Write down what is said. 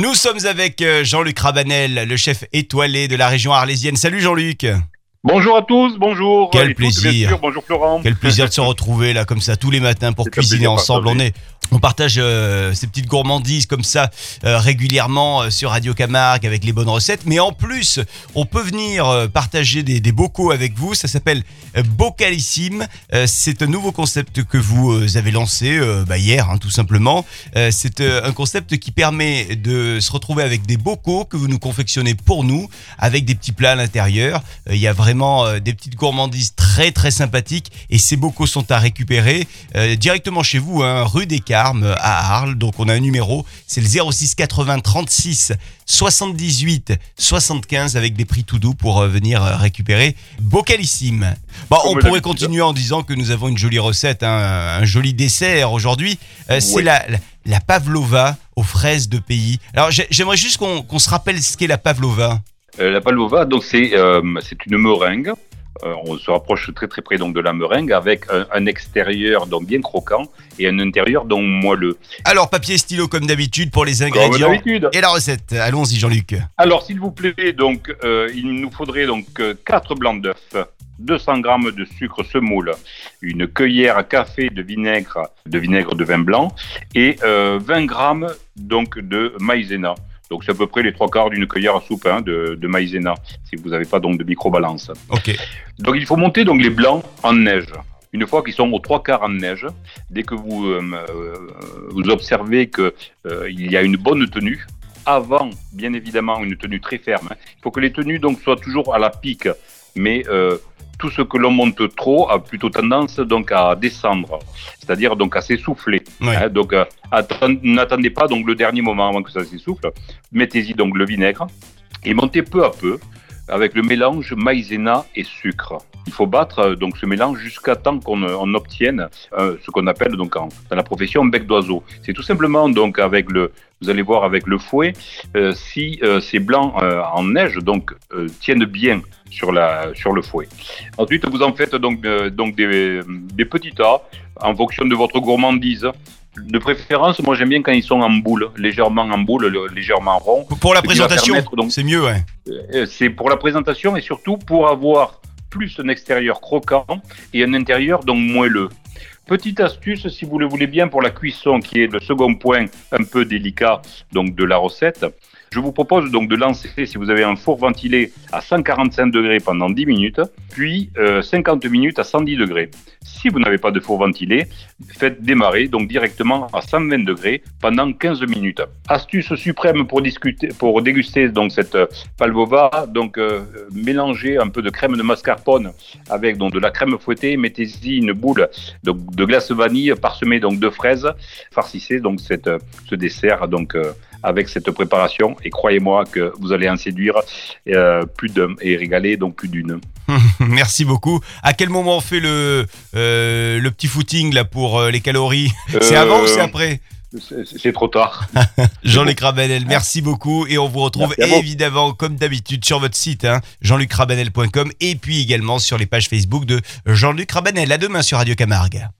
Nous sommes avec euh, Jean-Luc Rabanel, le chef étoilé de la région arlésienne. Salut Jean-Luc. Bonjour à tous, bonjour. Quel bien plaisir. sûr. bonjour Florent. Quel plaisir de se retrouver là comme ça tous les matins pour cuisiner ensemble. On est, on partage euh, ces petites gourmandises comme ça euh, régulièrement euh, sur Radio Camargue avec les bonnes recettes. Mais en plus, on peut venir partager des, bocaux avec vous. Ça s'appelle Bocalissime. C'est un nouveau concept que vous avez lancé bah, hier, hein, tout simplement. C'est un concept qui permet de se retrouver avec des bocaux que vous nous confectionnez pour nous, avec des petits plats à l'intérieur. Il y a vraiment des petites gourmandises très très sympathiques et ces bocaux sont à récupérer euh, directement chez vous, hein, rue des Carmes à Arles. Donc on a un numéro, c'est le 06 80 36 78 75 avec des prix tout doux pour euh, venir euh, récupérer Bocalissime. Bon, on Comme pourrait continuer en disant que nous avons une jolie recette, hein, un joli dessert aujourd'hui. Euh, c'est la, la, la pavlova aux fraises de pays. Alors j'ai- j'aimerais juste qu'on se rappelle ce qu'est la pavlova. La palova, donc c'est c'est une meringue. Euh, on se rapproche très très près donc de la meringue avec un, un extérieur donc bien croquant et un intérieur donc moelleux. Alors papier stylo comme d'habitude pour les ingrédients et la recette. Allons-y Jean-Luc. Alors s'il vous plaît, donc euh, il nous faudrait donc 4 blancs d'œufs. 200 grammes de sucre semoule, une cuillère à café de vinaigre, de vinaigre de vin blanc et euh, 20 grammes donc de maïzena. Donc c'est à peu près les trois quarts d'une cuillère à soupe hein, de, de maïzena, si vous n'avez pas donc de microbalance. Ok. Donc il faut monter donc les blancs en neige. Une fois qu'ils sont aux trois quarts en neige, dès que vous, euh, euh, vous observez que euh, y a une bonne tenue, avant bien évidemment une tenue très ferme, hein, il faut que les tenues donc soient toujours à la pique, mais euh, tout ce que l'on monte trop a plutôt tendance donc à descendre, c'est-à-dire donc à s'essouffler. Hein. donc euh, atten- n'attendez pas donc le dernier moment avant que ça s'essouffle. Mettez-y donc le vinaigre et montez peu à peu avec le mélange maïzena et sucre. Il faut battre euh, donc ce mélange jusqu'à temps qu'on euh, obtienne euh, ce qu'on appelle donc en- dans la profession un bec d'oiseau. C'est tout simplement donc avec le, vous allez voir avec le fouet, euh, si euh, ces blancs en neige donc tiennent bien sur la sur le fouet. Ensuite vous en faites donc donc des, des petits tas en fonction de votre gourmandise. De préférence, moi j'aime bien quand ils sont en boule, légèrement en boule, le- légèrement rond. Pour la présentation, permettre, c'est mieux, ouais. Euh, c'est pour la présentation et surtout pour avoir plus un extérieur croquant et un intérieur donc moelleux. Petite astuce, si vous le voulez bien, pour la cuisson, qui est le second point un peu délicat donc de la recette. Je vous propose donc de lancer, si vous avez un four ventilé, à 145 degrés pendant 10 minutes, puis euh, 50 minutes à 110 degrés. Si vous n'avez pas de four ventilé, faites démarrer donc directement à 120 degrés pendant 15 minutes. Astuce suprême pour discuter, pour déguster donc cette euh, palvova, donc euh, mélangez un peu de crème de mascarpone avec donc de la crème fouettée, mettez-y une boule de, glace vanille parsemée donc de fraises, farcissez donc cette, euh, ce dessert donc euh, avec cette préparation et croyez-moi que vous allez en séduire euh, plus d'un et régaler donc plus d'une. Merci beaucoup. À quel moment on fait le, euh, le petit footing là pour euh, les calories C'est avant ou c'est après C'est trop tard. Jean-Luc Rabanel, merci beaucoup et on vous retrouve évidemment comme d'habitude sur votre site hein, jeanlucrabanel.com et puis également sur les pages Facebook de Jean-Luc Rabanel. À demain sur Radio Camargue.